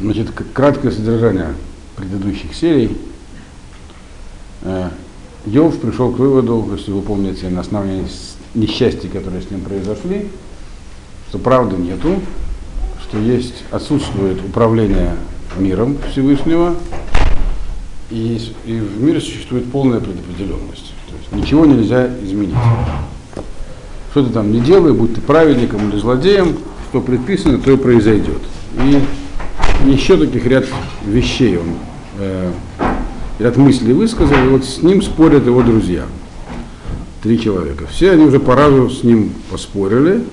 Значит, краткое содержание предыдущих серий. Э, Йов пришел к выводу, если вы помните, на основании несчастья, которые с ним произошли, что правды нету, что есть, отсутствует управление миром Всевышнего, и, и в мире существует полная предопределенность. То есть ничего нельзя изменить. Что ты там не делай, будь ты праведником или злодеем, что предписано, то и произойдет. И еще таких ряд вещей он, э, ряд мыслей высказал, и вот с ним спорят его друзья. Три человека. Все они уже по разу с ним поспорили,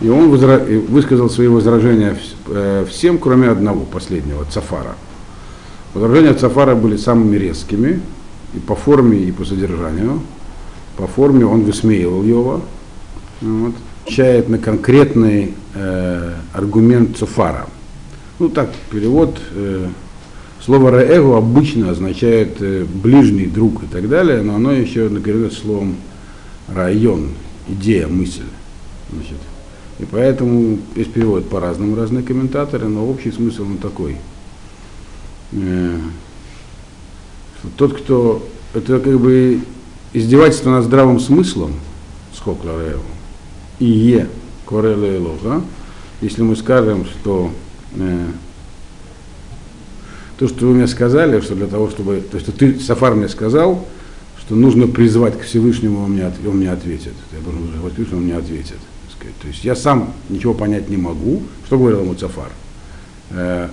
и он возра... высказал свои возражения э, всем, кроме одного, последнего, Цафара. Возражения Цафара были самыми резкими, и по форме, и по содержанию. По форме он высмеивал его, вот, чает на конкретный э, аргумент Цафара – ну так, перевод. Э, слово раэгу обычно означает э, ближний друг и так далее, но оно еще накорено словом район, идея, мысль. Значит. И поэтому есть перевод по-разному, разные комментаторы, но общий смысл он такой. Э, тот, кто... Это как бы издевательство над здравым смыслом, сколько и е, кореле если мы скажем, что то, что вы мне сказали, что для того, чтобы, то есть ты, Сафар мне сказал, что нужно призвать к Всевышнему, он мне, он мне ответит. Я должен призвать к Всевышнему, он мне ответит. То есть я сам ничего понять не могу. Что говорил ему Сафар? Э,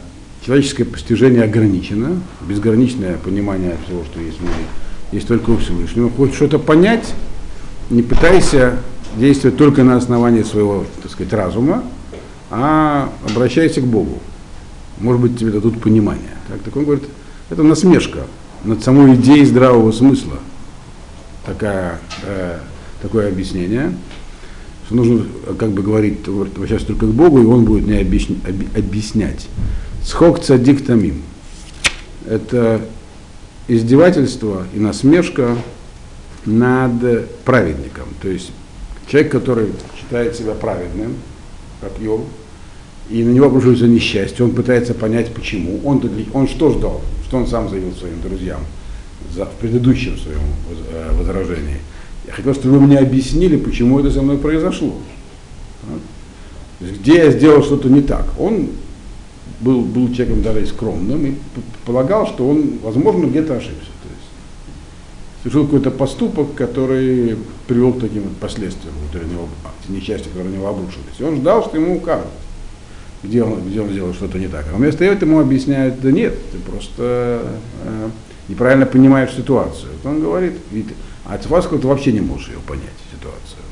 человеческое постижение ограничено, безграничное понимание всего, что есть в мире, есть только у Всевышнего. Хочешь что-то понять, не пытайся действовать только на основании своего, так сказать, разума, а обращайся к Богу. Может быть, тебе дадут понимание. Так, так он говорит, это насмешка над самой идеей здравого смысла. Такая, э, такое объяснение, что нужно, как бы говорить, обращаться только к Богу, и он будет мне объяснять. Схок цадик тамим. Это издевательство и насмешка над праведником. То есть человек, который считает себя праведным, Йов, и на него обрушивается несчастье, он пытается понять, почему. Он, он что ждал? Что он сам заявил своим друзьям за, в предыдущем своем э, возражении? Я хотел, чтобы вы мне объяснили, почему это со мной произошло. Где я сделал что-то не так. Он был, был человеком даже скромным и полагал, что он, возможно, где-то ошибся. Совершил какой-то поступок, который привел к таким вот последствиям, которые него, несчастья, которые на него обрушились. И он ждал, что ему укажут где он, где он сделал что-то не так. А вместо этого ему объясняют, да нет, ты просто э, неправильно понимаешь ситуацию. Вот он говорит, ведь, а вас ты вообще не можешь ее понять, ситуацию.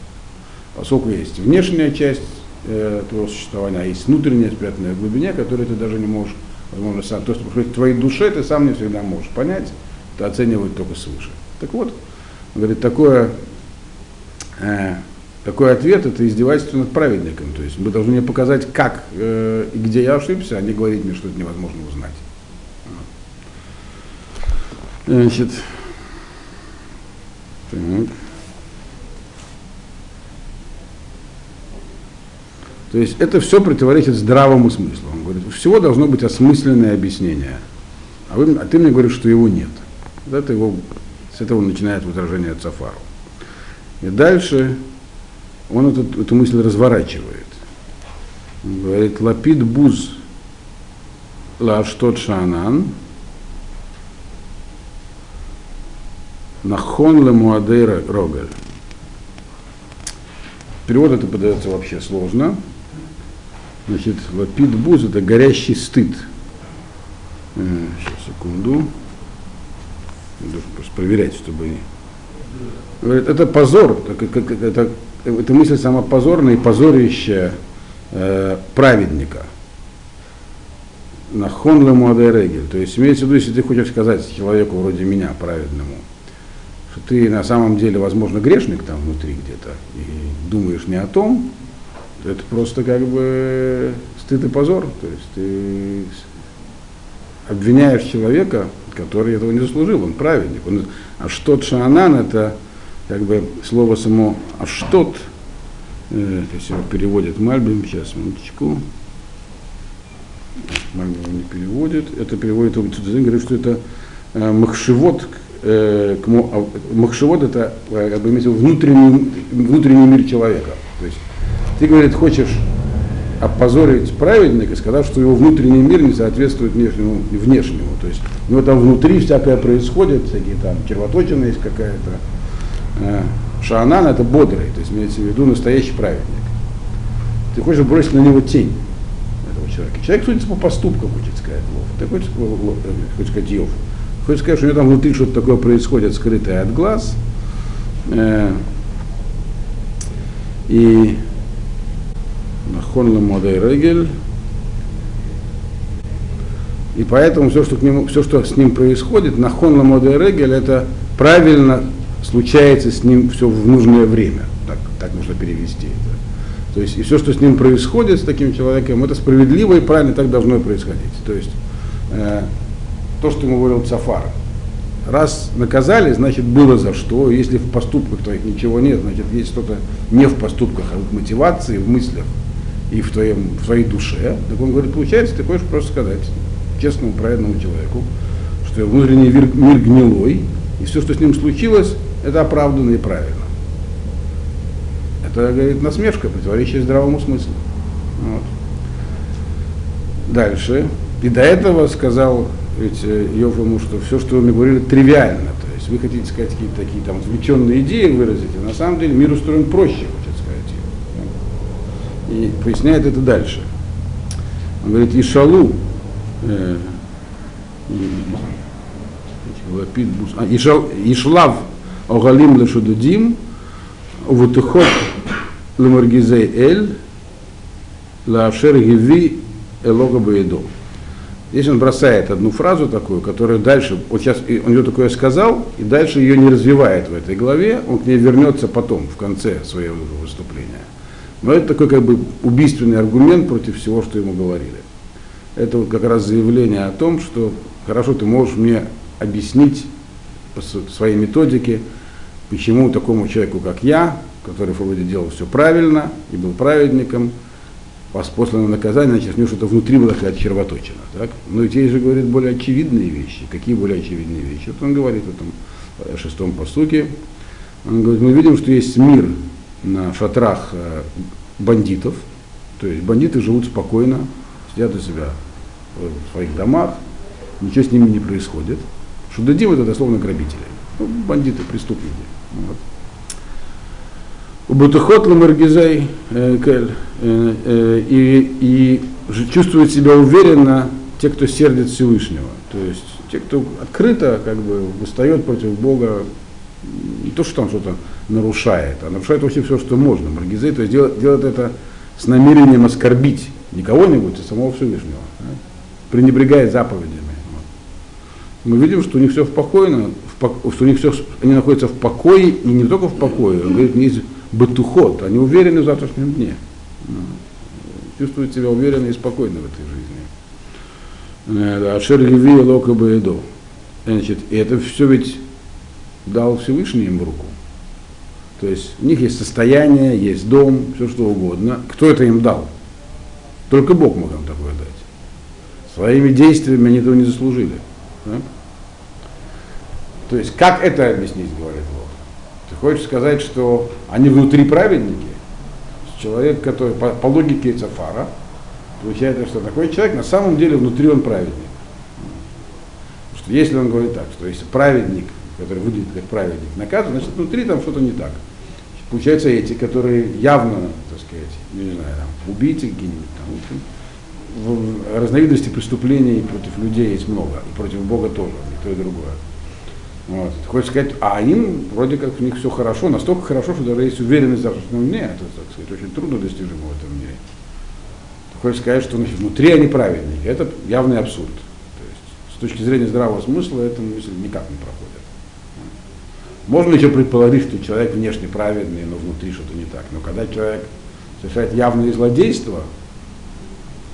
Поскольку есть внешняя часть э, твоего существования, а есть внутренняя, спрятанная в глубине, которую ты даже не можешь, возможно, сам, то, что в твоей душе ты сам не всегда можешь понять, ты оценивают только свыше. Так вот, он говорит, такое э, такой ответ это издевательство над праведником. То есть мы должны мне показать, как э, и где я ошибся, а не говорить мне, что это невозможно узнать. Значит, так. То есть это все противоречит здравому смыслу. Он говорит, всего должно быть осмысленное объяснение. А, вы, а ты мне говоришь, что его нет. Это его, с этого начинает возражение Цафару. И дальше он эту, эту мысль разворачивает. Он говорит, лапид буз лаштот шанан, нахон ле муадей рогаль. Перевод это подается вообще сложно. Значит, лапид буз это горящий стыд. Э, сейчас, секунду. Просто проверять, чтобы... Говорит, это позор, это, это, это мысль сама позорная и позорища э, праведника. На хонле муадерегель. То есть имеется в виду, если ты хочешь сказать человеку вроде меня, праведному, что ты на самом деле, возможно, грешник там внутри где-то, и думаешь не о том, то это просто как бы стыд и позор. То есть ты обвиняешь человека, который этого не заслужил, он праведник. Он, а что шанан это как бы слово само аштот, э, то его переводят Мальбим, сейчас, минуточку. Мальм его не переводит. Это переводит Цудзин, говорит, что это э, махшевод, э, а, махшевод это э, как бы имеется внутренний, внутренний мир человека. То есть ты, говорит, хочешь опозорить праведника, сказав, что его внутренний мир не соответствует внешнему, внешнему. То есть у него там внутри всякое происходит, всякие там червоточина есть какая-то. Э, шаанан это бодрый, то есть имеется в виду настоящий праведник. Ты хочешь бросить на него тень этого человека. Человек судится по поступкам, хочет сказать Лов. Ты хочешь, э, хочешь сказать Йов. Хочешь сказать, что у него там внутри что-то такое происходит, скрытое от глаз. Э, и Нахон Модей Регель. И поэтому все, что, к нему, все, что с ним происходит, Нахон Ламодей Регель, это правильно случается с ним все в нужное время. Так, так нужно перевести это. То есть и все, что с ним происходит, с таким человеком, это справедливо и правильно так должно происходить. То есть э, то, что ему говорил Цафар. Раз наказали, значит было за что. Если в поступках твоих ничего нет, значит есть что-то не в поступках, а в мотивации, в мыслях и в, твоем, в твоей душе. Так он говорит, получается, ты хочешь просто сказать честному, праведному человеку, что внутренний мир, мир гнилой, и все, что с ним случилось, это оправданно и правильно. Это, говорит, насмешка, противоречие здравому смыслу. Вот. Дальше. И до этого сказал ведь э, Йов ему, что все, что вы мне говорили, тривиально. То есть вы хотите сказать какие-то такие там отвлеченные идеи выразить, а на самом деле мир устроен проще. И поясняет это дальше. Он говорит, Ишалу, э, а, Ишлав Огалим Лешудудим, Увутыхот Лемаргизей Эль, Лаашер Гиви Элога Баедо. Здесь он бросает одну фразу такую, которая дальше, вот сейчас он ее такое сказал, и дальше ее не развивает в этой главе, он к ней вернется потом, в конце своего выступления. Но это такой как бы убийственный аргумент против всего, что ему говорили. Это вот как раз заявление о том, что хорошо, ты можешь мне объяснить по своей методике, почему такому человеку, как я, который вроде делал все правильно и был праведником, после наказания, значит, у него что-то внутри было какая-то червоточина. Так? Но здесь же говорит более очевидные вещи. Какие более очевидные вещи? Вот он говорит в этом шестом постуке. Он говорит, мы видим, что есть мир на шатрах э, бандитов. То есть бандиты живут спокойно, сидят у себя в своих домах, ничего с ними не происходит. Шудадим это дословно грабители. Ну, бандиты, преступники. Вот. Бутухот ламаргизай э, кель э, и, и чувствуют себя уверенно те, кто сердит Всевышнего. То есть те, кто открыто как бы восстает против Бога, не то, что там что-то нарушает, а нарушает вообще все, что можно. Маргизей, то есть делает, делает это с намерением оскорбить не кого-нибудь, а самого Всевышнего. Да? Пренебрегает заповедями. Вот. Мы видим, что у них все спокойно, в, что у них все, они находятся в покое, и не только в покое, он говорит, не есть батухот, они уверены в завтрашнем дне. Чувствуют себя уверенно и спокойно в этой жизни. Э, Ашер Леви Лока Баэдо. Значит, и это все ведь дал Всевышний им в руку. То есть у них есть состояние, есть дом, все что угодно. Кто это им дал? Только Бог мог им такое дать. Своими действиями они этого не заслужили. Да? То есть как это объяснить, говорит Бог? Ты хочешь сказать, что они внутри праведники? Человек, который по, по логике Цафара, получается, что такой человек на самом деле внутри он праведник. Что если он говорит так, что если праведник, который выглядит как праведник, наказан, значит внутри там что-то не так. Получается, эти, которые явно, так сказать, не знаю, там, убийцы какие-нибудь, там, в разновидности преступлений против людей есть много, и против Бога тоже, и то, и другое. Вот. Хочешь сказать, а им вроде как у них все хорошо, настолько хорошо, что даже есть уверенность в завтрашнем дне, это, так сказать, очень трудно достижимо в этом мире. Ты хочешь сказать, что значит, внутри они праведники. Это явный абсурд. То есть, с точки зрения здравого смысла эта мысль никак не проходит. Можно еще предположить, что человек внешне праведный, но внутри что-то не так. Но когда человек совершает явные злодейства,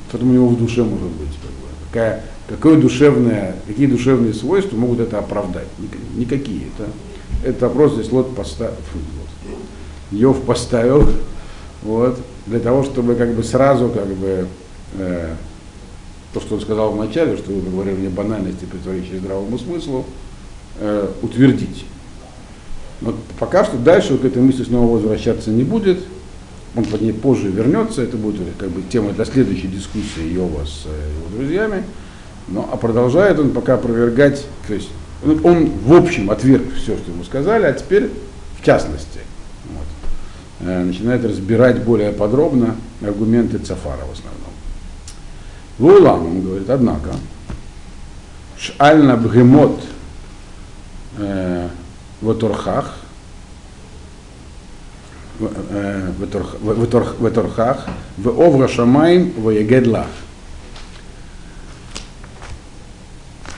что там у него в душе может быть? Как бы, какая Какое душевное, какие душевные свойства могут это оправдать? Никакие. Это, это вопрос здесь Лот поставил, Йов поставил, вот, для того, чтобы как бы сразу как бы э, то, что он сказал вначале, что вы говорили мне банальности, противоречия здравому смыслу, э, утвердить. Но пока что дальше к этой мысли снова возвращаться не будет. Он под ней позже вернется, это будет как бы тема для следующей дискуссии Йова с э, его друзьями. Но, а продолжает он пока опровергать, то есть он, он в общем отверг все, что ему сказали, а теперь в частности вот, э, начинает разбирать более подробно аргументы Цафара в основном. Вулам, он говорит, однако, шальна бгемот э, в Торхах, в Торхах, в Овра Шамайм, в Егедлах.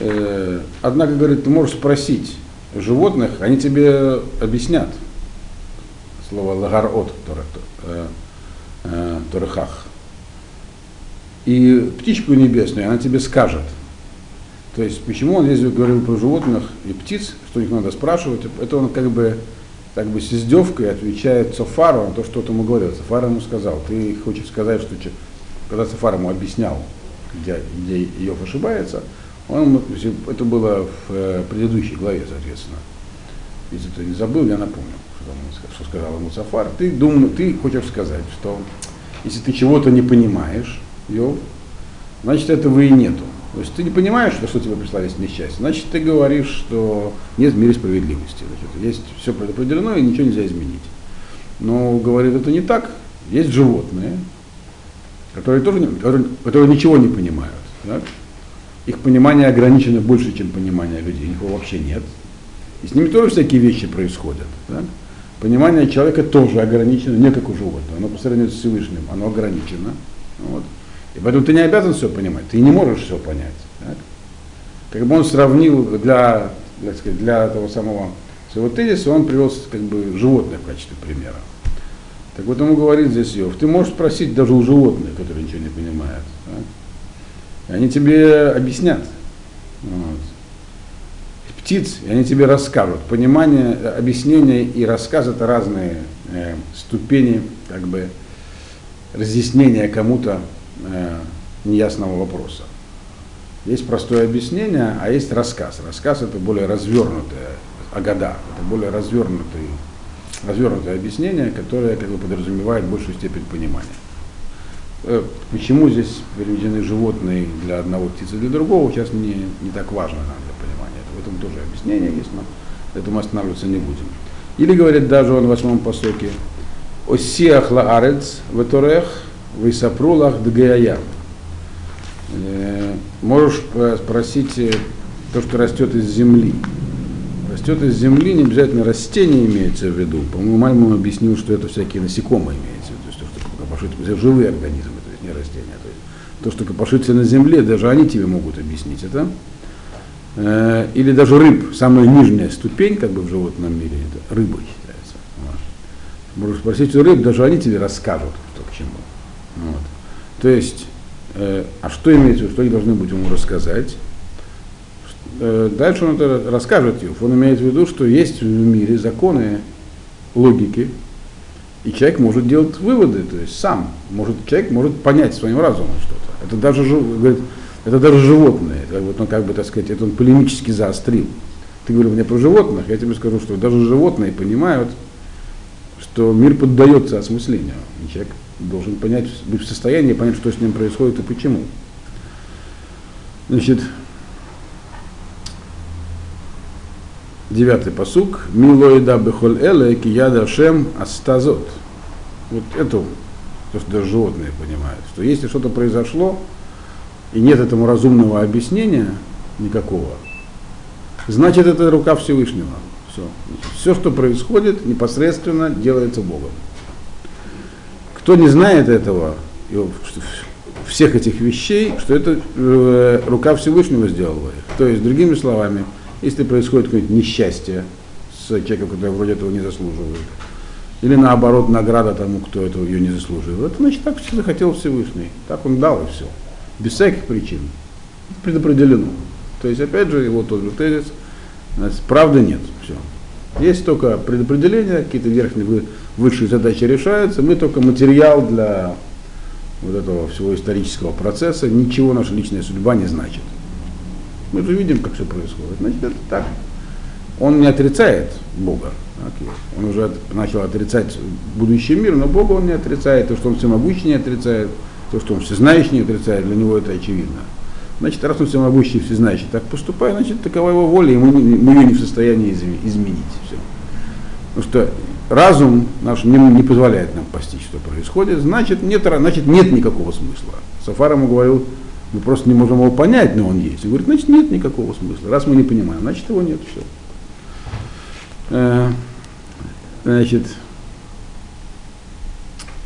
Э, однако, говорит, ты можешь спросить животных, они тебе объяснят. Слово лагарот Торхах. И птичку небесную, она тебе скажет. То есть, почему он здесь говорил про животных и птиц, что их надо спрашивать, это он как бы, как бы с издевкой отвечает Софару на то, что он ему говорил. Софар ему сказал, ты хочешь сказать, что когда Софар ему объяснял, где, где Иов ошибается, он, это было в э, предыдущей главе, соответственно. Если ты не забыл, я напомню, что, что сказал ему Сафар. Ты, думаю, ты хочешь сказать, что если ты чего-то не понимаешь, Йов, значит этого и нету. То есть ты не понимаешь, что, что тебе прислали несчастье, значит ты говоришь, что нет в мире справедливости. Значит, есть все предопределено и ничего нельзя изменить. Но говорит это не так. Есть животные, которые тоже которые, которые ничего не понимают. Так? Их понимание ограничено больше, чем понимание людей. Их вообще нет. И с ними тоже всякие вещи происходят. Так? Понимание человека тоже ограничено, не как у животного. Оно по сравнению с Всевышним, оно ограничено. Вот. И поэтому ты не обязан все понимать, ты не можешь все понять. Так? Как бы он сравнил для, для, сказать, для того самого своего тезиса, он привел как бы животное в качестве примера. Так вот ему говорит здесь Йов, ты можешь спросить даже у животных, которые ничего не понимают. Так? И они тебе объяснят. Вот. Птиц, и они тебе расскажут. Понимание, объяснение и рассказ это разные э, ступени как бы разъяснения кому-то э, неясного вопроса. Есть простое объяснение, а есть рассказ. Рассказ это более развернутое, агада, это более развернутый, развернутое объяснение, которое как бы подразумевает большую степень понимания. Э, почему здесь переведены животные для одного птицы, для другого, сейчас не, не так важно нам для понимания. Это, в этом тоже объяснение есть, но этому останавливаться не будем. Или говорит даже он в восьмом посоке, «Осиах лаарец веторех Высапрулах Дгаяям. Э, можешь спросить э, то, что растет из земли. Растет из земли, не обязательно растение имеется в виду. По-моему, Мальмон объяснил, что это всякие насекомые имеется в виду, то, что копошится, живые организмы, то есть не растения. То, есть, то, что копошится на земле, даже они тебе могут объяснить это. Э, или даже рыб, самая нижняя ступень, как бы в животном мире, это рыба считается. Можешь спросить у рыб, даже они тебе расскажут. Вот. То есть, э, а что имеется в виду, что они должны быть ему рассказать? Э, дальше он это расскажет Юф. Он имеет в виду, что есть в мире законы логики, и человек может делать выводы, то есть сам, может, человек может понять своим разумом что-то. Это даже, говорит, это даже животные, это вот он как бы, так сказать, это он полемически заострил. Ты говорил мне про животных, я тебе скажу, что даже животные понимают, что мир поддается осмыслению, и человек должен понять, быть в состоянии понять, что с ним происходит и почему. Значит, девятый посук. Милоида бехоль эле кияда шем астазот. Вот это то, что даже животные понимают, что если что-то произошло, и нет этому разумного объяснения никакого, значит это рука Всевышнего. Все. Все, что происходит, непосредственно делается Богом. Кто не знает этого, всех этих вещей, что это э, рука Всевышнего сделала их. То есть, другими словами, если происходит какое-нибудь несчастье с человеком, который вроде этого не заслуживает, или наоборот награда тому, кто этого ее не заслуживает, значит так все захотел Всевышний. Так он дал и все. Без всяких причин. Предопределено. То есть, опять же, его тот же тезис, правды нет. Есть только предопределения, какие-то верхние высшие задачи решаются, мы только материал для вот этого всего исторического процесса, ничего наша личная судьба не значит. Мы же видим, как все происходит. Значит, это так. Он не отрицает Бога. Он уже начал отрицать будущий мир, но Бога он не отрицает. То, что он всемогущий, не отрицает. То, что он всезнающий, не отрицает. Для него это очевидно. Значит, раз он всемогущий, всезнающий так поступает, значит, такова его воля, и мы, мы ее не в состоянии изменить. Все. Потому что разум наш не, не позволяет нам постичь, что происходит, значит нет, значит нет никакого смысла. Сафар ему говорил, мы просто не можем его понять, но он есть. Он говорит, значит нет никакого смысла. Раз мы не понимаем, значит его нет, все. Э, значит,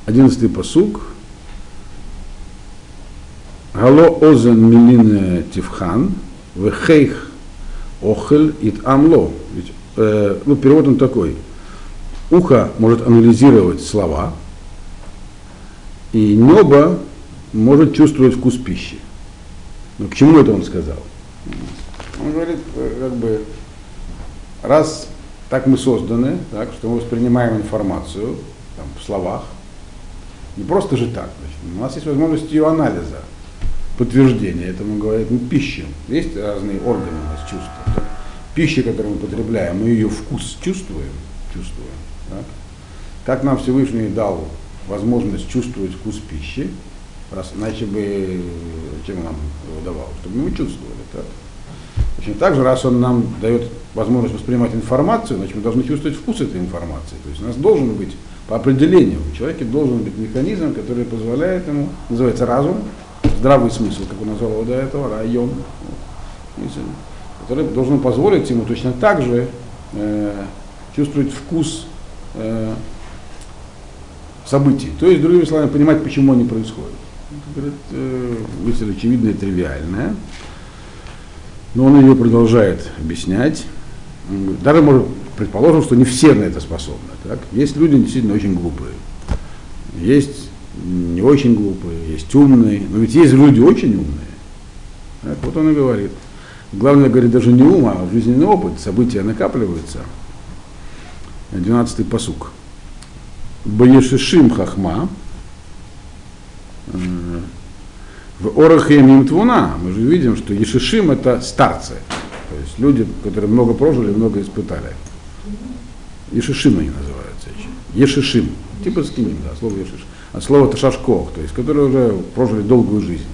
одиннадцатый посук. Гало озен милин тивхан, вехейх охель ит амло. Ведь, э, ну, перевод он такой. Ухо может анализировать слова, и небо может чувствовать вкус пищи. Но к чему это он сказал? Он говорит, э, как бы, раз так мы созданы, так, что мы воспринимаем информацию там, в словах, не просто же так, значит, у нас есть возможность ее анализа подтверждение этому говорит, ну, пища. Есть разные органы у нас чувства. Пища, которую мы потребляем, мы ее вкус чувствуем, чувствуем. Так? Как нам Всевышний дал возможность чувствовать вкус пищи, раз, иначе бы чем нам его давал, чтобы мы чувствовали. Так? Точно так же, раз он нам дает возможность воспринимать информацию, значит мы должны чувствовать вкус этой информации. То есть у нас должен быть, по определению, у человека должен быть механизм, который позволяет ему, называется разум, здравый смысл, как он назвал его до этого, район, который должен позволить ему точно так же э, чувствовать вкус э, событий. То есть, другими словами, понимать, почему они происходят. Это, э, мысль очевидная и тривиальная. Но он ее продолжает объяснять. Даже может, предположим, что не все на это способны. Так? Есть люди действительно очень глупые. Есть не очень глупые, есть умные, но ведь есть люди очень умные. Так, вот он и говорит. Главное, говорит, даже не ум, а жизненный опыт, события накапливаются. Двенадцатый посук. Баешишим хахма, э, в Орахемим Твуна мы же видим, что Ешишим это старцы, то есть люди, которые много прожили, много испытали. Ешишим они называются. Ешишим, типа скиним, да, слово Ешишим от слова ташашкох, то есть которые уже прожили долгую жизнь.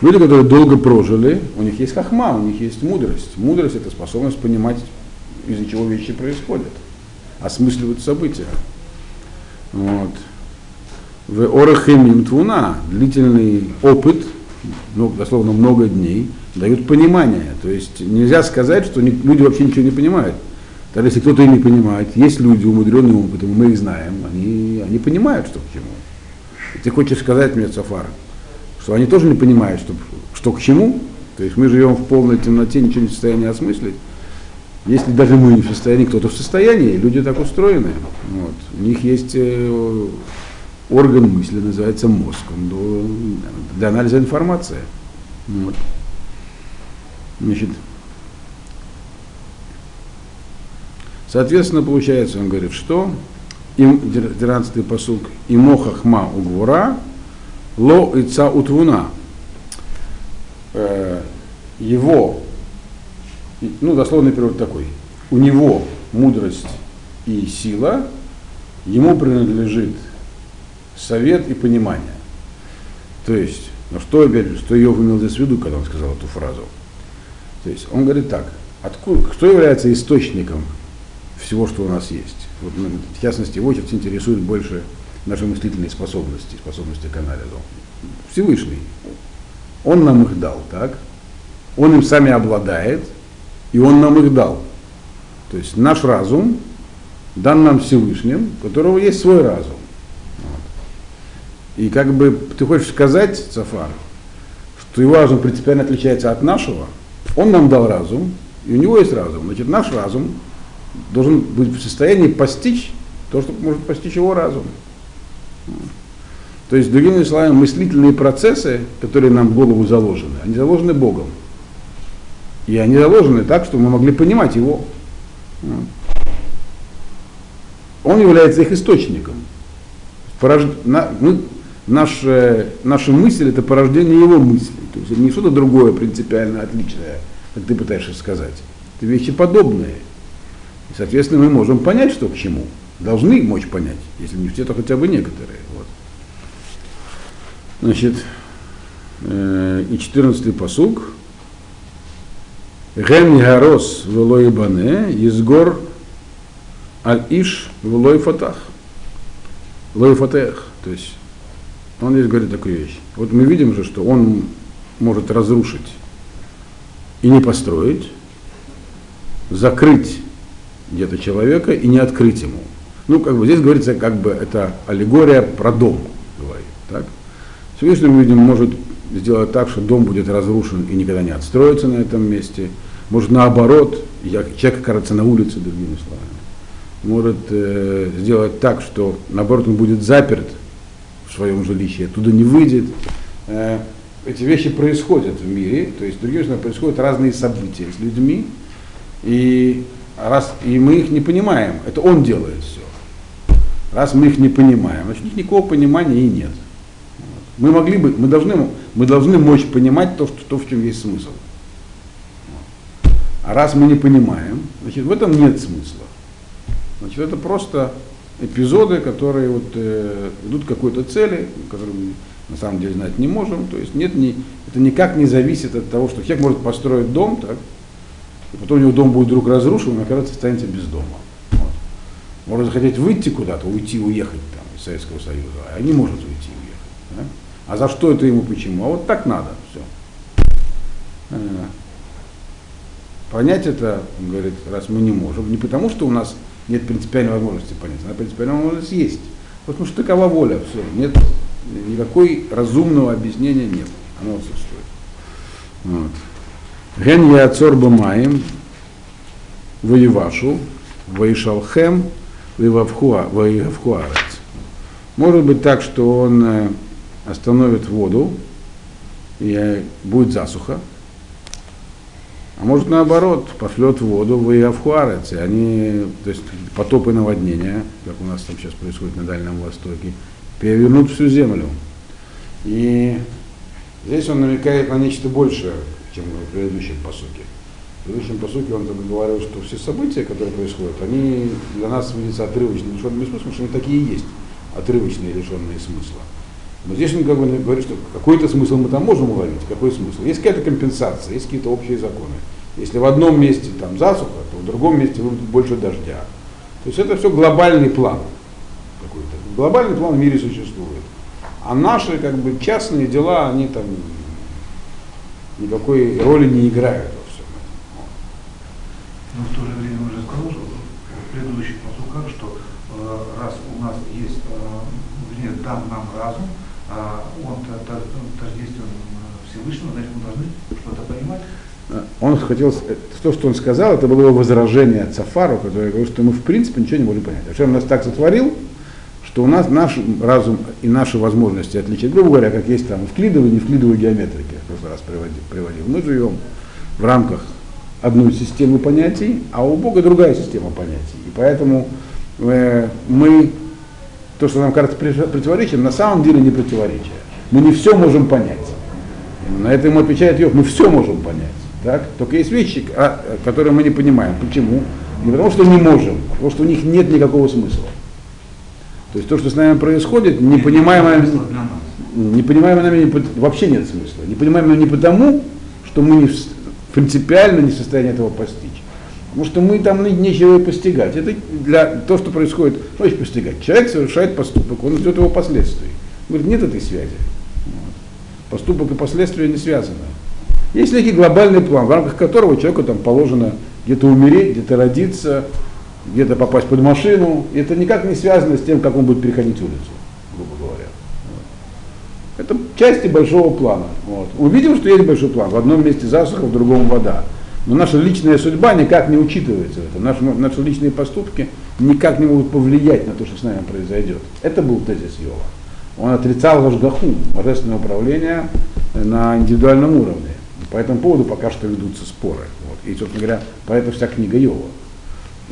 Люди, которые долго прожили, у них есть хахма, у них есть мудрость. Мудрость это способность понимать, из-за чего вещи происходят, осмысливать события. Вот. В Орахемим Твуна длительный опыт, ну, дословно много дней, дают понимание. То есть нельзя сказать, что люди вообще ничего не понимают. Даже если кто-то и не понимает, есть люди умудренные опытом, мы их знаем, они, они понимают, что к чему. Ты хочешь сказать мне, Сафар, что они тоже не понимают, что, что к чему? То есть мы живем в полной темноте, ничего не в состоянии осмыслить. Если даже мы не в состоянии, кто-то в состоянии, люди так устроены. Вот. У них есть э, орган мысли, называется мозг, он для анализа информации. Вот. Значит, соответственно, получается, он говорит, что им 13 посук, и мохахма угвура, ло ица утвуна. Э, его, ну, дословный перевод такой, у него мудрость и сила, ему принадлежит совет и понимание. То есть, ну что, опять что Иов имел здесь в виду, когда он сказал эту фразу? То есть, он говорит так, откуда, кто является источником всего, что у нас есть? Ну, в частности, сейчас интересует больше наши мыслительные способности, способности к анализу. Всевышний. Он нам их дал, так? Он им сами обладает, и он нам их дал. То есть наш разум дан нам Всевышним, у которого есть свой разум. Вот. И как бы ты хочешь сказать, Сафар, что его разум принципиально отличается от нашего, он нам дал разум, и у него есть разум. Значит, наш разум должен быть в состоянии постичь то, что может постичь его разум. То есть, другими словами, мыслительные процессы, которые нам в голову заложены, они заложены Богом. И они заложены так, чтобы мы могли понимать его. Он является их источником. Мы наша, наша мысль это порождение его мысли. То есть это не что-то другое принципиально отличное, как ты пытаешься сказать. Это вещи подобные. И, соответственно, мы можем понять, что к чему. Должны мочь понять, если не все, то хотя бы некоторые. Вот. Значит, э, и 14-й посуг. Ген Ярос Велой Бане, Изгор Аль-Иш Велой Фатах. Лой Фатех. То есть он здесь говорит такую вещь. Вот мы видим же, что он может разрушить и не построить, закрыть где-то человека и не открыть ему. Ну, как бы здесь говорится, как бы это аллегория про дом, говорит. Так? Всевышний, видим, может сделать так, что дом будет разрушен и никогда не отстроится на этом месте. Может наоборот, человек окажется на улице, другими словами. Может э, сделать так, что наоборот он будет заперт в своем жилище, оттуда не выйдет. Э, эти вещи происходят в мире, то есть, другими словами, происходят разные события с людьми, и, раз, и мы их не понимаем, это он делает все. Раз мы их не понимаем, значит, у них никакого понимания и нет. Мы могли бы, мы должны, мы должны мочь понимать то, что, то, в чем есть смысл. А раз мы не понимаем, значит, в этом нет смысла. Значит, это просто эпизоды, которые вот, э, идут к какой-то цели, которую мы на самом деле знать не можем. То есть нет, не, это никак не зависит от того, что человек может построить дом, так, и потом у него дом будет вдруг разрушен, он окажется останется без дома. Вот. Может захотеть выйти куда-то, уйти, уехать там, из Советского Союза, а не может уйти, уехать. Да? А за что это ему, почему? А вот так надо, все. Э, понять это, он говорит, раз мы не можем, не потому что у нас нет принципиальной возможности понять. Она принципиальная возможность есть. Потому что такова воля, все. Нет никакой разумного объяснения нет. Оно отсутствует. Вот. Ген яцор бамаем воевашу, воишалхем, воевавхуарец. Может быть так, что он э, остановит воду, и э, будет засуха, а может наоборот, пошлет воду в Иавхуарец, и они, то есть потопы наводнения, как у нас там сейчас происходит на Дальнем Востоке, перевернут всю землю. И здесь он намекает на нечто большее, чем в предыдущем посуке. В предыдущем посуке он говорил, что все события, которые происходят, они для нас видятся отрывочными, лишенными смысла, потому что они такие и есть, отрывочные, лишенные смысла. Но здесь он как бы говорит, что какой-то смысл мы там можем уловить. Какой смысл? Есть какая-то компенсация, есть какие-то общие законы. Если в одном месте там засуха, то в другом месте будет больше дождя. То есть это все глобальный план какой-то. Глобальный план в мире существует. А наши как бы частные дела, они там никакой роли не играют во всем этом. Но в то же время уже сказал, что в предыдущих посуках, что э, раз у нас есть, э, вернее, дан нам разум, а он тождествен Всевышнему, значит мы должны что-то понимать. Он хотел, то, что он сказал, это было его возражение Цафару, который говорил, что мы в принципе ничего не можем понять. А что он нас так сотворил, что у нас наш разум и наши возможности отличать. Грубо говоря, как есть там вклидовые и невклидовые геометрики, я в прошлый раз приводил, приводил. Мы живем в рамках одной системы понятий, а у Бога другая система понятий. И поэтому э, мы то, что нам кажется противоречием, на самом деле не противоречие. Мы не все можем понять. На это ему отвечает Йов, мы все можем понять. Так? Только есть вещи, а, которые мы не понимаем. Почему? Не потому что не можем, а потому что у них нет никакого смысла. То есть то, что с нами происходит, не понимаем, не понимаем нами вообще нет смысла. Не понимаем не потому, что мы не, принципиально не в состоянии этого постичь. Потому что мы там нечего и постигать. Это для то, что происходит, что значит постигать? Человек совершает поступок, он ждет его последствий. Говорит, нет этой связи. Вот. Поступок и последствия не связаны. Есть некий глобальный план, в рамках которого человеку там положено где-то умереть, где-то родиться, где-то попасть под машину. Это никак не связано с тем, как он будет переходить улицу, грубо говоря. Это части большого плана. Вот. Мы видим, что есть большой план. В одном месте засуха, в другом вода. Но наша личная судьба никак не учитывается в этом. Наши, наши личные поступки никак не могут повлиять на то, что с нами произойдет. Это был тезис Йова. Он отрицал Вашгаху, божественное управление на индивидуальном уровне. По этому поводу пока что ведутся споры. Вот. И, собственно говоря, по это вся книга Йова.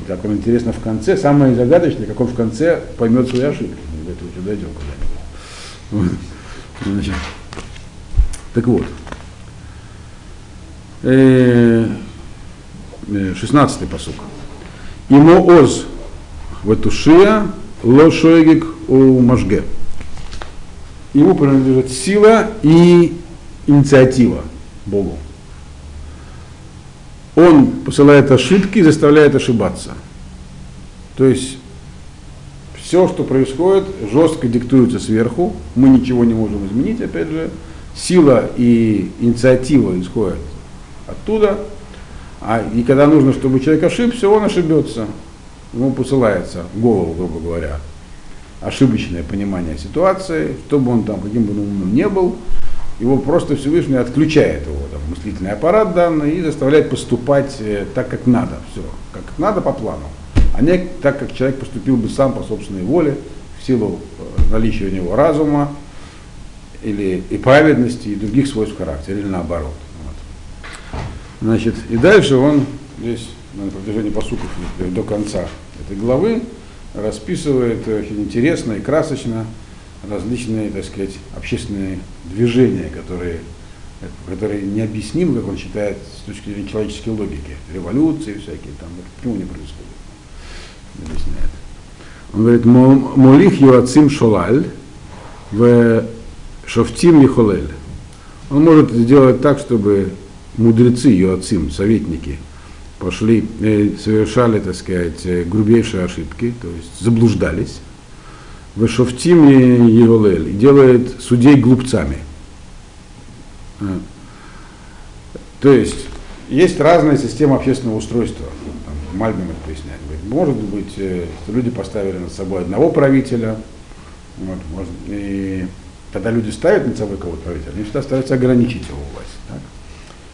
И так он интересно в конце, самое загадочное, как он в конце поймет свои ошибки. До этого еще дойдем когда-нибудь. Значит, так вот. Э, 16-й посук. Имо оз в этушия лошоегик у мажге. Ему принадлежит сила и инициатива Богу. Он посылает ошибки и заставляет ошибаться. То есть все, что происходит, жестко диктуется сверху, мы ничего не можем изменить, опять же, сила и инициатива исходят оттуда, а, и когда нужно, чтобы человек ошибся, он ошибется. Ему посылается в голову, грубо говоря, ошибочное понимание ситуации, чтобы он там каким бы он умным не был, его просто Всевышний отключает его там, мыслительный аппарат данный и заставляет поступать э, так, как надо, все, как надо по плану, а не так, как человек поступил бы сам по собственной воле, в силу э, наличия у него разума или и праведности, и других свойств характера, или наоборот. Значит, и дальше он здесь на протяжении посуков до конца этой главы расписывает очень интересно и красочно различные, так сказать, общественные движения, которые, которые необъяснимы, как он считает, с точки зрения человеческой логики. Революции всякие там, почему не происходит. Объясняет. Он говорит, молих юацим шолаль в шофтим ехолель. Он может сделать так, чтобы мудрецы, юацим, советники, пошли, э, совершали, так сказать, э, грубейшие ошибки, то есть заблуждались, в Шофтим Еголель, и делает судей глупцами. А. То есть есть разная система общественного устройства. Там, Мальбим это поясняет. Может быть, э, люди поставили над собой одного правителя, вот, может, и когда люди ставят над собой кого-то правителя, они всегда стараются ограничить его власть. Так?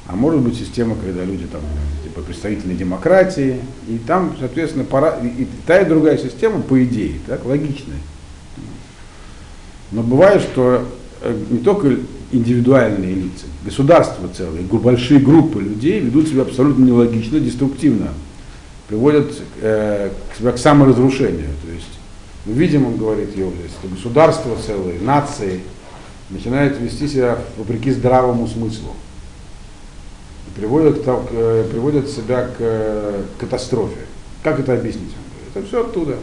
А может быть система, когда люди там типа представительной демократии, и там, соответственно, пора, и та и другая система, по идее, так, логичная. Но бывает, что э, не только индивидуальные лица, государства целые, большие группы людей ведут себя абсолютно нелогично, деструктивно, приводят э, себя к саморазрушению. То есть мы видим, он говорит Йов что государства целые, нации начинают вести себя вопреки здравому смыслу приводят, к, э, приводят себя к катастрофе. Как это объяснить? Это все оттуда.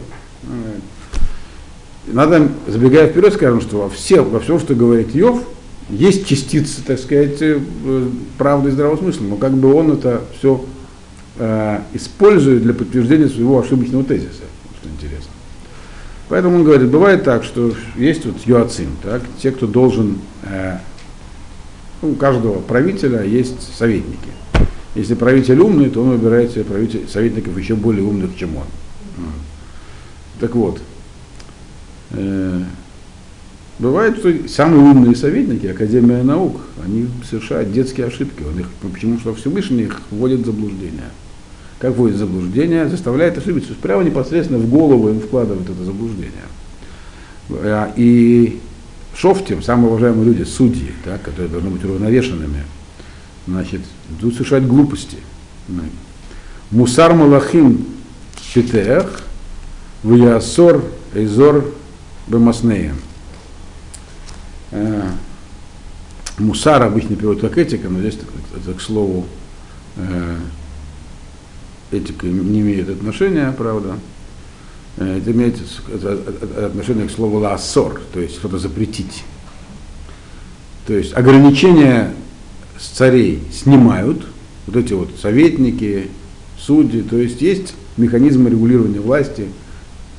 Надо, забегая вперед, скажем, что во, все, во всем, что говорит Йов, есть частицы, так сказать, э, правды и здравого смысла, но как бы он это все э, использует для подтверждения своего ошибочного тезиса, что интересно. Поэтому он говорит, бывает так, что есть вот юацин, так, те, кто должен э, у каждого правителя есть советники. Если правитель умный, то он выбирает себе правитель, советников еще более умных, чем он. Так вот, э, бывает, что самые умные советники, Академия наук, они совершают детские ошибки. Он их, почему что Всевышний их вводит в заблуждение. Как вводит в заблуждение, заставляет ошибиться. Прямо непосредственно в голову им вкладывает это заблуждение. А, и шофтим, самые уважаемые люди, судьи, так, которые должны быть уравновешенными, значит, идут совершать глупости. Мусар Малахим Питех, Виясор Эйзор Бемаснеем. Э, мусар обычно переводят как этика, но здесь это, к слову э, этика не имеет отношения, правда. Э, это имеет отношение к слову лассор, то есть что-то запретить. То есть ограничения с царей снимают, вот эти вот советники, судьи, то есть есть механизмы регулирования власти,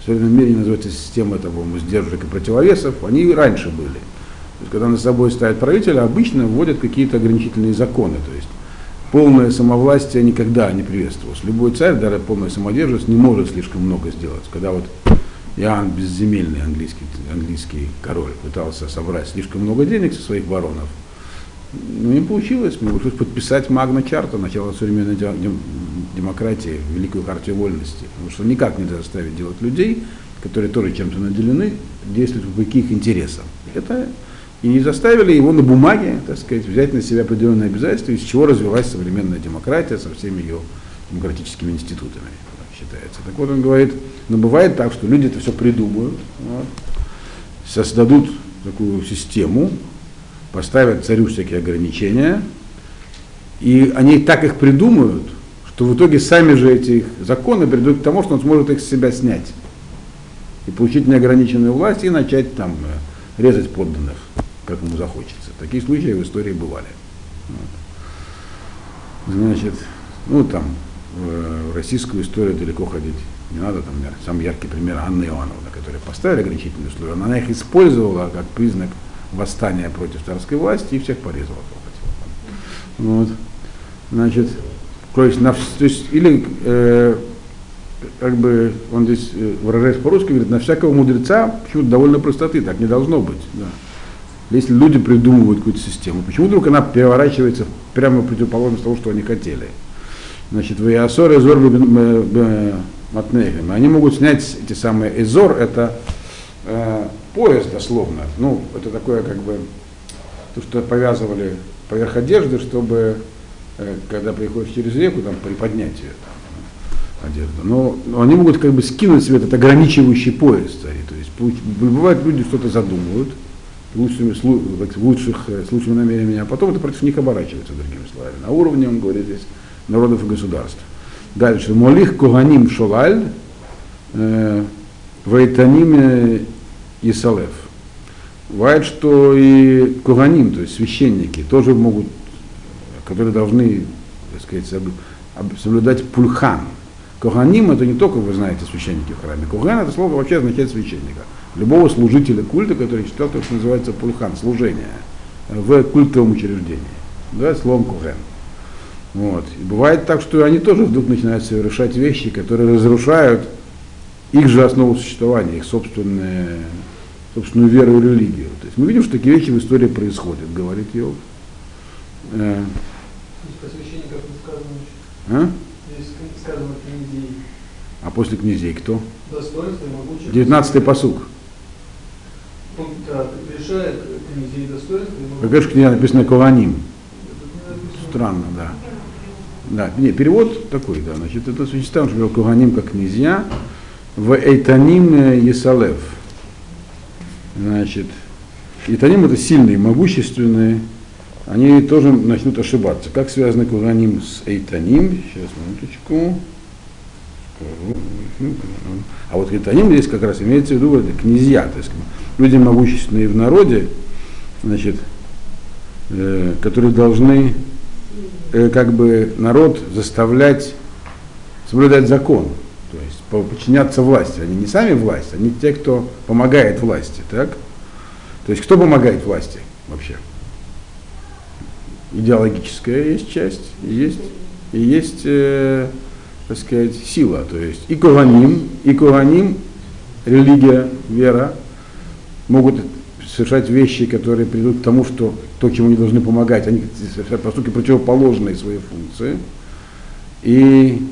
в современном мире называется система того, сдержек и противовесов, они и раньше были. То есть, когда на собой ставят правителя, обычно вводят какие-то ограничительные законы, то есть полное самовластие никогда не приветствовалось. Любой царь, даже полная самодержец, не может слишком много сделать. Когда вот Иоанн Безземельный, английский, английский король, пытался собрать слишком много денег со своих баронов, ну, не получилось. Мы пришлось подписать Магна Чарта, начало современной демократии, Великую Хартию Вольности. Потому что никак нельзя заставить делать людей, которые тоже чем-то наделены, действовать вопреки их интересам. Это и заставили его на бумаге, так сказать, взять на себя определенные обязательства, из чего развилась современная демократия со всеми ее демократическими институтами, считается. Так вот он говорит, но бывает так, что люди это все придумают, вот, создадут такую систему, поставят царю всякие ограничения, и они так их придумают, что в итоге сами же эти их законы придут к тому, что он сможет их с себя снять и получить неограниченную власть и начать там э, резать подданных, как ему захочется. Такие случаи в истории бывали. Вот. Значит, ну там в российскую историю далеко ходить не надо, там самый яркий пример Анны Иоанновны, которая поставили ограничительные условия, она их использовала как признак восстания против царской власти и всех порезала. Вот. Значит, то есть, на, то есть или э, как бы он здесь э, выражается по-русски, говорит, на всякого мудреца почему-то довольно простоты, так не должно быть. Да. Если люди придумывают какую-то систему, почему вдруг она переворачивается прямо противоположность того, что они хотели? Значит, в Иосоре Зор Матнехем. Они могут снять эти самые Эзор, это э, пояс дословно. Ну, это такое как бы то, что повязывали поверх одежды, чтобы э, когда приходишь через реку, там приподнять ее одежду. Но, но они могут как бы скинуть себе этот ограничивающий пояс цари. То есть бывает люди что-то задумывают лучшими, лучших, э, с лучшими намерениями, а потом это против них оборачивается, другими словами. На уровне, он говорит здесь, народов и государств. Дальше. Молих Коганим Шолаль, э, Вайтаним Исалев. Бывает, что и Коганим, то есть священники, тоже могут, которые должны, так сказать, соблюдать пульхан. Коганим это не только, вы знаете, священники в храме. Кохан это слово вообще означает священника. Любого служителя культа, который считал то, что называется пульхан, служение в культовом учреждении. Да, словом Коген. Вот. И бывает так, что они тоже вдруг начинают совершать вещи, которые разрушают их же основу существования, их собственную, собственную веру и религию. То есть мы видим, что такие вещи в истории происходят, говорит Иов. А? А после князей кто? Достоинство и Девятнадцатый посуг. Он да, решает князей достоинство и Как книга написано Кованим. Странно, да. Да, не, перевод такой, да, значит, это существует, что Куганим как князья, в Эйтаним Есалев. Значит, Эйтаним это сильные, могущественные, они тоже начнут ошибаться. Как связаны Куганим с Эйтаним? Сейчас, минуточку. А вот Эйтаним здесь как раз имеется в виду князья, то есть люди могущественные в народе, значит, э, которые должны э, как бы народ заставлять соблюдать закон, то есть подчиняться власти. Они не сами власть, они те, кто помогает власти, так? То есть кто помогает власти вообще? Идеологическая есть часть, есть, и есть э, так сказать, сила. То есть и Куганим, и Куганим, религия, вера, могут совершать вещи, которые придут к тому, что то, чему они должны помогать, они совершают поступки противоположные своей функции. И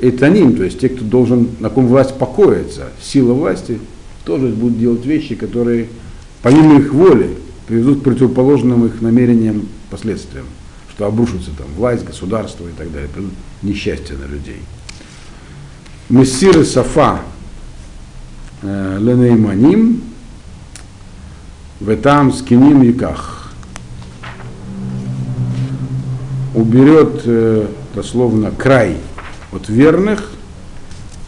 этаним, то есть те, кто должен, на ком власть покоится, сила власти, тоже будут делать вещи, которые помимо их воли приведут к противоположным их намерениям последствиям, что обрушится там власть, государство и так далее, придут несчастье на людей. Мессиры Сафа э, Ленейманим в там скиним яках. Уберет э, дословно край от верных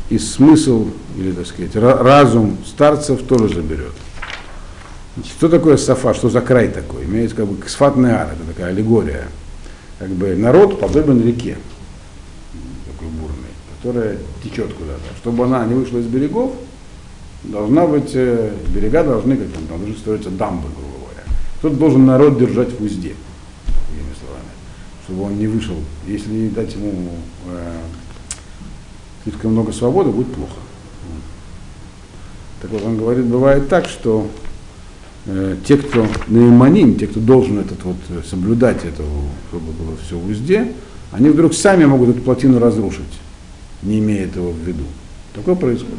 и смысл, или так сказать, разум старцев тоже заберет. Что такое сафа, что за край такой? Имеется как бы ксфатный ар, это такая аллегория. Как бы народ подобен реке, такой бурной, которая течет куда-то. Чтобы она не вышла из берегов, должна быть, э, берега должны, как там, должны строиться дамбы, грубо говоря. Кто-то должен народ держать в узде, другими словами, чтобы он не вышел. Если не дать ему э, слишком много свободы, будет плохо. Так вот, он говорит, бывает так, что те, кто наиманим, те, кто должен этот вот э, соблюдать это, чтобы было все в узде, они вдруг сами могут эту плотину разрушить, не имея этого в виду. Такое происходит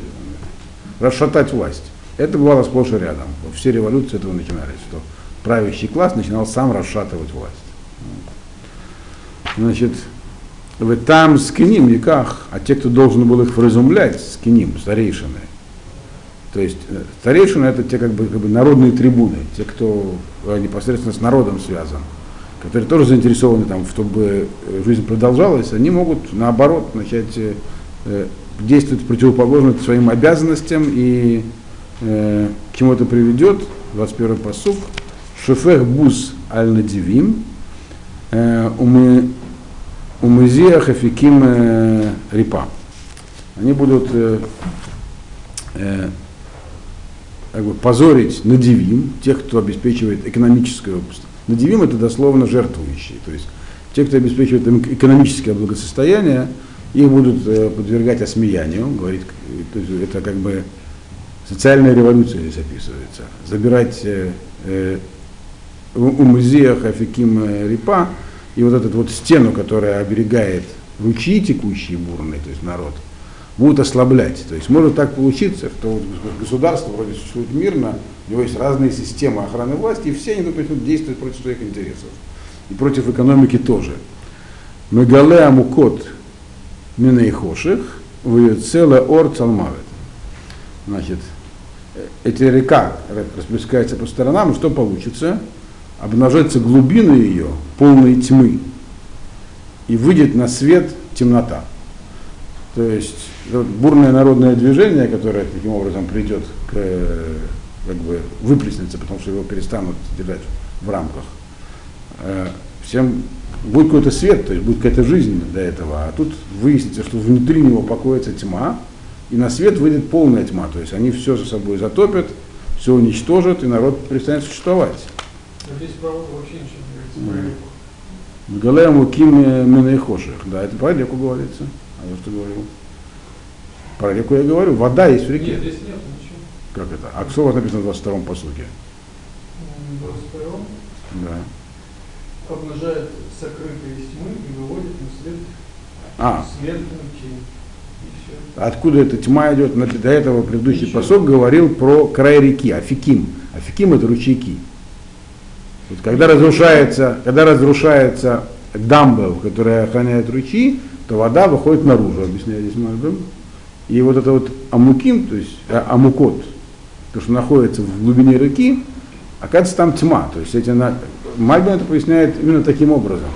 расшатать власть. Это бывало сплошь и рядом. Все революции этого начинались, что правящий класс начинал сам расшатывать власть. Значит, в там скиним яках, а те, кто должен был их вразумлять, скиним, старейшины, То есть э, старейшины это те как бы, как бы народные трибуны, те, кто э, непосредственно с народом связан, которые тоже заинтересованы там, чтобы э, жизнь продолжалась, они могут наоборот начать э, действовать противоположно своим обязанностям и э, к чему это приведет, 21 посук, шефех бус аль надивим, э, умызия хафиким рипа. Они будут э, как бы позорить надивим, тех, кто обеспечивает экономическое область. Надивим это дословно жертвующие, то есть те, кто обеспечивает им экономическое благосостояние, их будут э, подвергать осмеянию, говорит, то есть это как бы социальная революция здесь описывается. Забирать э, э, у музея Хафиким э, Рипа и вот эту вот стену, которая оберегает ручьи текущие бурные, то есть народ, будут ослаблять. То есть может так получиться, что государство вроде существует мирно, у него есть разные системы охраны власти, и все они начнут действовать против своих интересов. И против экономики тоже. Мегале Амукот Минейхоших, Вуецела Ор Цалмавет. Значит, эти река расплескается по сторонам, и что получится? Обнажается глубины ее, полные тьмы, и выйдет на свет темнота. То есть бурное народное движение, которое таким образом придет к как бы выплеснется, потому что его перестанут держать в рамках. Э, всем будет какой-то свет, то есть будет какая-то жизнь до этого, а тут выяснится, что внутри него покоится тьма, и на свет выйдет полная тьма, то есть они все за собой затопят, все уничтожат, и народ перестанет существовать. Здесь пророка вообще ничего не говорится. Галеему Ким Менейхоших. Да, это про реку говорится. А я что говорил? Про реку я говорю. Вода есть в реке. Нет, здесь нет ничего. Как это? А вас написано в 22-м посуке? В 22 Да. обнажает сокрытые тьмы и выводит на свет А, откуда эта тьма идет? До этого предыдущий посок говорил про край реки, Афиким. Афиким это ручейки. Вот когда разрушается, когда разрушается дамба, которая охраняет ручьи, то вода выходит наружу, объясняю здесь Мальбим. И вот это вот амуким, то есть а, амукот, то, что находится в глубине реки, оказывается там тьма. То есть эти на... Мальбин это поясняет именно таким образом.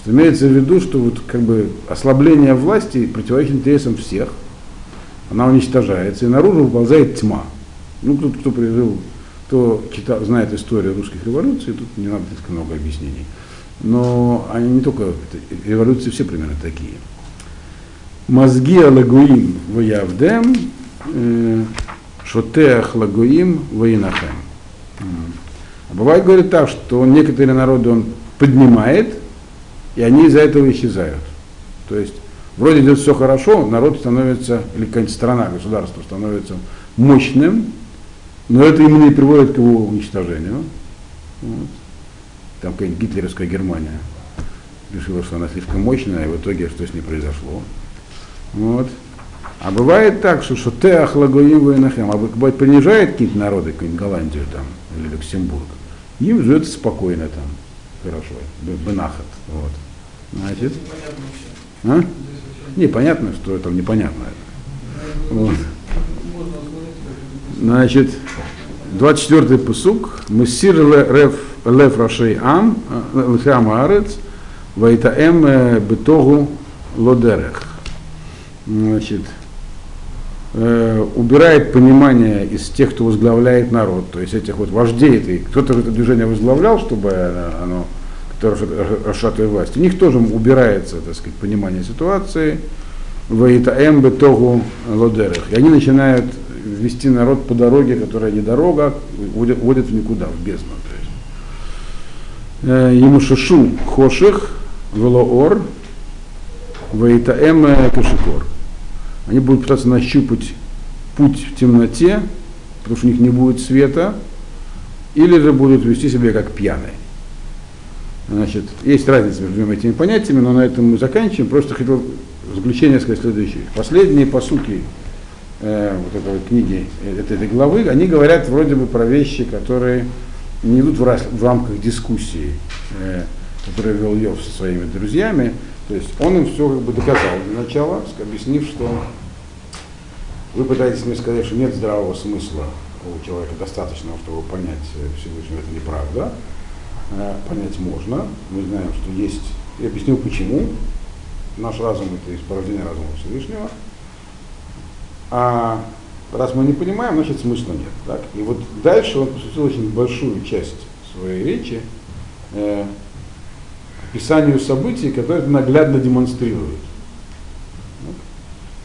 Что имеется в виду, что вот как бы ослабление власти противоречит интересам всех, она уничтожается, и наружу выползает тьма. Ну, тут кто прижил кто читал, знает историю русских революций, тут не надо слишком много объяснений. Но они не только, революции все примерно такие. Мозги лагуим воявдем, э, шотеах лагуим воинахем. А бывает, говорит так, что некоторые народы он поднимает, и они из-за этого исчезают. То есть вроде идет все хорошо, народ становится, или какая-нибудь страна, государство становится мощным, но это именно и приводит к его уничтожению. Вот. Там какая-нибудь гитлеровская Германия решила, что она слишком мощная, и в итоге что с ней произошло. Вот. А бывает так, что что ты ахлагоим войнахем, а бывает принижает какие-то народы, какую-нибудь Голландию там, или Люксембург, им живется спокойно там, хорошо, бенахат. Вот. Значит, а? Непонятно, что там непонятно. Вот. это Значит, 24-й пусук. Мусир лев, лев рашей ам, э, лхам арец, вайтаэм э, бетогу лодерех. Значит, э, убирает понимание из тех, кто возглавляет народ, то есть этих вот вождей, этой, кто-то это движение возглавлял, чтобы оно, которое расшатывает власть, у них тоже убирается, так сказать, понимание ситуации, Ваитаэм бетогу лодерех. И они начинают вести народ по дороге, которая не дорога, водят, в никуда, в бездну. Есть. Ему шашу хоших, велоор, ваитаэм кашикор. Они будут пытаться нащупать путь в темноте, потому что у них не будет света, или же будут вести себя как пьяные. Значит, есть разница между двумя этими понятиями, но на этом мы заканчиваем. Просто хотел в заключение сказать следующее. Последние посуки э, вот этой книги, э, этой, этой главы, они говорят вроде бы про вещи, которые не идут в, раз, в рамках дискуссии, э, которую вел Йов со своими друзьями. То есть он им все как бы доказал для начала, объяснив, что Вы пытаетесь мне сказать, что нет здравого смысла у человека достаточного, чтобы понять э, Всевышнего, это неправда. Э, Понять можно. Мы знаем, что есть. Я объяснил почему. Наш разум это из порождения разума Всевышнего. А раз мы не понимаем, значит смысла нет. Так? И вот дальше он посвятил очень большую часть своей речи э, описанию событий, которые это наглядно демонстрируют.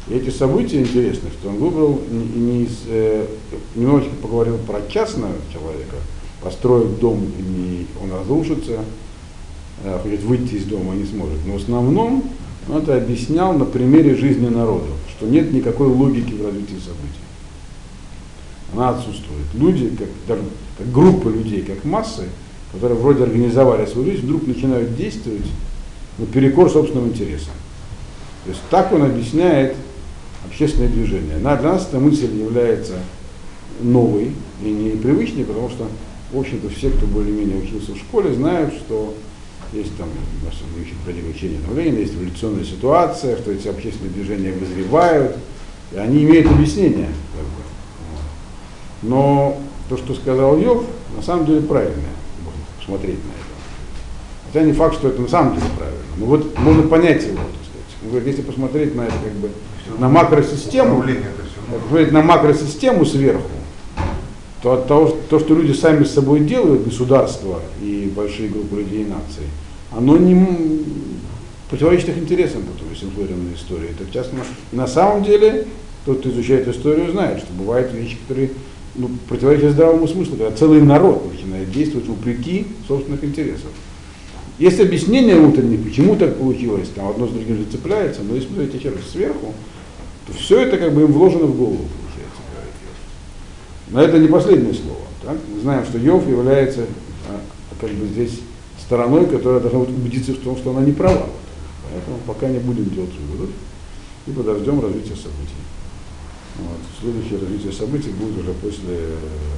И эти события интересны, что он выбрал не, из, э, немножечко поговорил про частного человека, построит дом и он разрушится, э, хочет выйти из дома не сможет. Но в основном он это объяснял на примере жизни народа, что нет никакой логики в развитии событий. Она отсутствует. Люди, как, даже, как группа людей, как массы, которые вроде организовали свою жизнь, вдруг начинают действовать наперекор собственным интересам. То есть так он объясняет общественное движение. На, для нас эта мысль является новой и непривычной, потому что, в общем-то, все, кто более-менее учился в школе, знают, что есть там, у нас мы еще проходили учение времени, есть эволюционная ситуация, что эти общественные движения вызревают, и они имеют объяснение. Но то, что сказал Йов, на самом деле правильное, можно посмотреть на это. Хотя не факт, что это на самом деле правильно. Но вот можно понять его, так сказать. Он говорит, если посмотреть на это как бы на макросистему, посмотреть на макросистему сверху, то от того, то, что люди сами с собой делают, государства и большие группы людей и наций, оно не противоречит их интересам, потом, если смотрим на историю. Это часто на самом деле, тот, кто изучает историю, знает, что бывают вещи, которые ну, противоречат здравому смыслу, когда целый народ начинает действовать вопреки собственных интересов. Есть объяснение утреннее, почему так получилось, там одно с другим зацепляется, но если смотреть еще раз сверху, то все это как бы им вложено в голову, получается. Но это не последнее слово. Так? Мы знаем, что Йов является а, как бы здесь стороной, которая должна быть убедиться в том, что она не права. Поэтому пока не будем делать выводов и подождем развития событий. Вот. Следующее развитие событий будет уже после